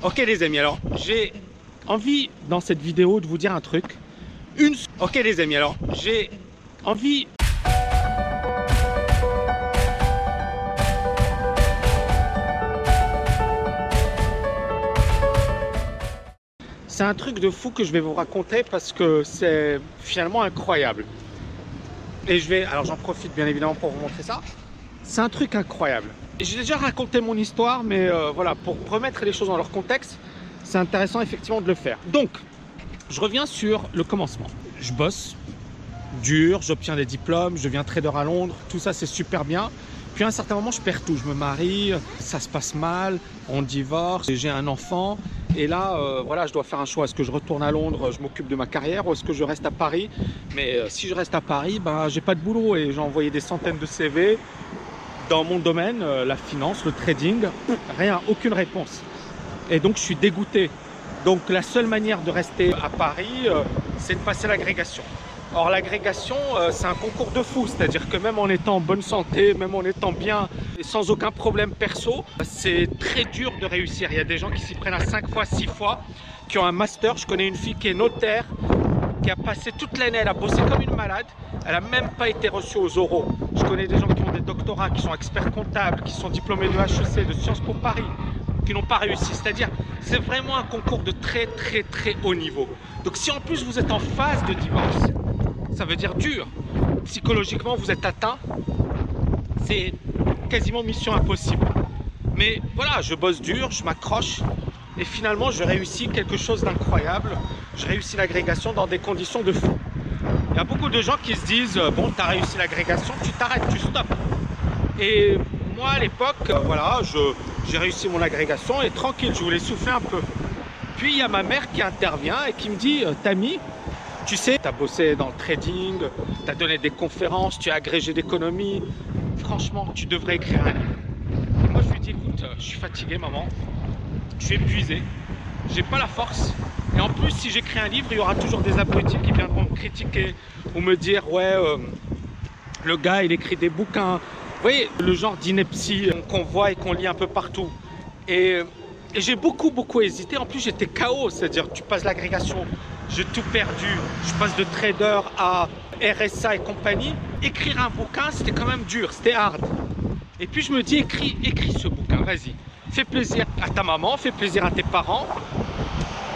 Ok les amis, alors j'ai envie dans cette vidéo de vous dire un truc. Une... Ok les amis, alors j'ai envie... C'est un truc de fou que je vais vous raconter parce que c'est finalement incroyable. Et je vais... Alors j'en profite bien évidemment pour vous montrer ça. C'est un truc incroyable. J'ai déjà raconté mon histoire, mais euh, voilà, pour remettre les choses dans leur contexte, c'est intéressant effectivement de le faire. Donc, je reviens sur le commencement. Je bosse dur, j'obtiens des diplômes, je deviens trader à Londres, tout ça c'est super bien. Puis à un certain moment, je perds tout. Je me marie, ça se passe mal, on divorce, j'ai un enfant. Et là, euh, voilà, je dois faire un choix. Est-ce que je retourne à Londres, je m'occupe de ma carrière, ou est-ce que je reste à Paris? Mais euh, si je reste à Paris, ben, j'ai pas de boulot et j'ai envoyé des centaines de CV dans mon domaine, euh, la finance, le trading, rien, aucune réponse. Et donc je suis dégoûté. Donc la seule manière de rester à Paris, euh, c'est de passer l'agrégation. Or l'agrégation, euh, c'est un concours de fou, c'est-à-dire que même en étant en bonne santé, même en étant bien et sans aucun problème perso, c'est très dur de réussir. Il y a des gens qui s'y prennent à 5 fois, 6 fois, qui ont un master. Je connais une fille qui est notaire, qui a passé toute l'année, elle a bossé comme une malade, elle n'a même pas été reçue aux oraux. Je connais des gens qui ont des doctorats, qui sont experts comptables, qui sont diplômés de HEC, de Sciences Po Paris, qui n'ont pas réussi. C'est-à-dire, c'est vraiment un concours de très très très haut niveau. Donc si en plus vous êtes en phase de divorce, ça veut dire dur. Psychologiquement, vous êtes atteint, c'est quasiment mission impossible. Mais voilà, je bosse dur, je m'accroche, et finalement, je réussis quelque chose d'incroyable. Je réussis l'agrégation dans des conditions de fou. Il y a beaucoup de gens qui se disent euh, Bon, tu as réussi l'agrégation, tu t'arrêtes, tu stops. Et moi, à l'époque, euh, voilà, j'ai réussi mon agrégation et tranquille, je voulais souffler un peu. Puis il y a ma mère qui intervient et qui me dit euh, Tami, tu sais, tu as bossé dans le trading, tu as donné des conférences, tu as agrégé d'économie. Franchement, tu devrais écrire un livre. moi, je lui dis Écoute, je suis fatigué, maman je suis épuisé, j'ai pas la force. Et en plus, si j'écris un livre, il y aura toujours des abrutis qui viendront me critiquer ou me dire ouais, euh, le gars il écrit des bouquins. Vous voyez, le genre d'ineptie qu'on voit et qu'on lit un peu partout. Et, et j'ai beaucoup, beaucoup hésité. En plus, j'étais KO, c'est-à-dire tu passes l'agrégation, j'ai tout perdu. Je passe de trader à RSA et compagnie. Écrire un bouquin, c'était quand même dur, c'était hard. Et puis je me dis, écris, écris ce bouquin, vas-y fais plaisir à ta maman, fais plaisir à tes parents.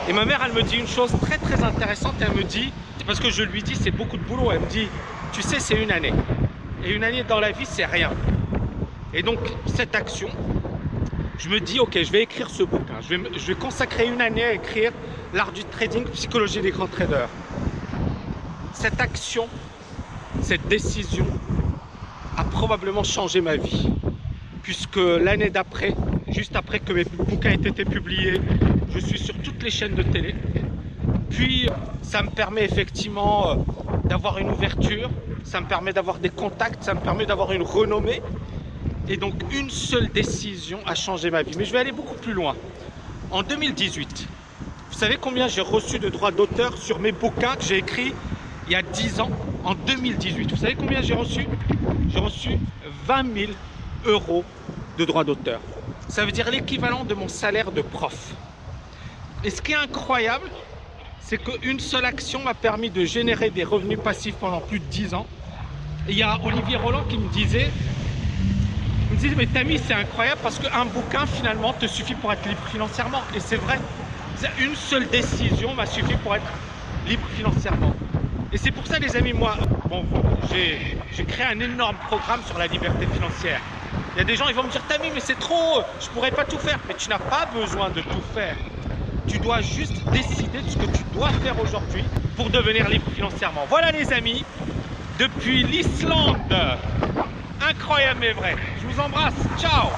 Et ma mère, elle me dit une chose très très intéressante. Elle me dit, parce que je lui dis c'est beaucoup de boulot, elle me dit, tu sais, c'est une année. Et une année dans la vie, c'est rien. Et donc, cette action, je me dis, ok, je vais écrire ce bouquin. Je vais, consacrer une année à écrire l'art du trading, psychologie des grands traders. Cette action, cette décision a probablement changé ma vie. Puisque l'année d'après, juste après que mes bouquins aient été publiés, je suis sur toutes les chaînes de télé. Puis ça me permet effectivement euh, d'avoir une ouverture, ça me permet d'avoir des contacts, ça me permet d'avoir une renommée. Et donc une seule décision a changé ma vie. Mais je vais aller beaucoup plus loin. En 2018, vous savez combien j'ai reçu de droits d'auteur sur mes bouquins que j'ai écrits il y a 10 ans, en 2018 Vous savez combien j'ai reçu? J'ai reçu 20 000 euros de droits d'auteur. Ça veut dire l'équivalent de mon salaire de prof. Et ce qui est incroyable, c'est qu'une seule action m'a permis de générer des revenus passifs pendant plus de 10 ans. Il y a Olivier Roland qui me disait, me disait, mais Tammy, c'est incroyable parce qu'un bouquin finalement te suffit pour être libre financièrement. Et c'est vrai, une seule décision m'a suffi pour être libre financièrement. Et c'est pour ça, les amis, moi, bon, j'ai créé un énorme programme sur la liberté financière. Il y a des gens, ils vont me dire, Tammy, mais c'est trop, je pourrais pas tout faire. Mais tu n'as pas besoin de tout faire. Tu dois juste décider de ce que tu dois faire aujourd'hui pour devenir libre financièrement. Voilà les amis, depuis l'Islande. Incroyable mais vrai. Je vous embrasse. Ciao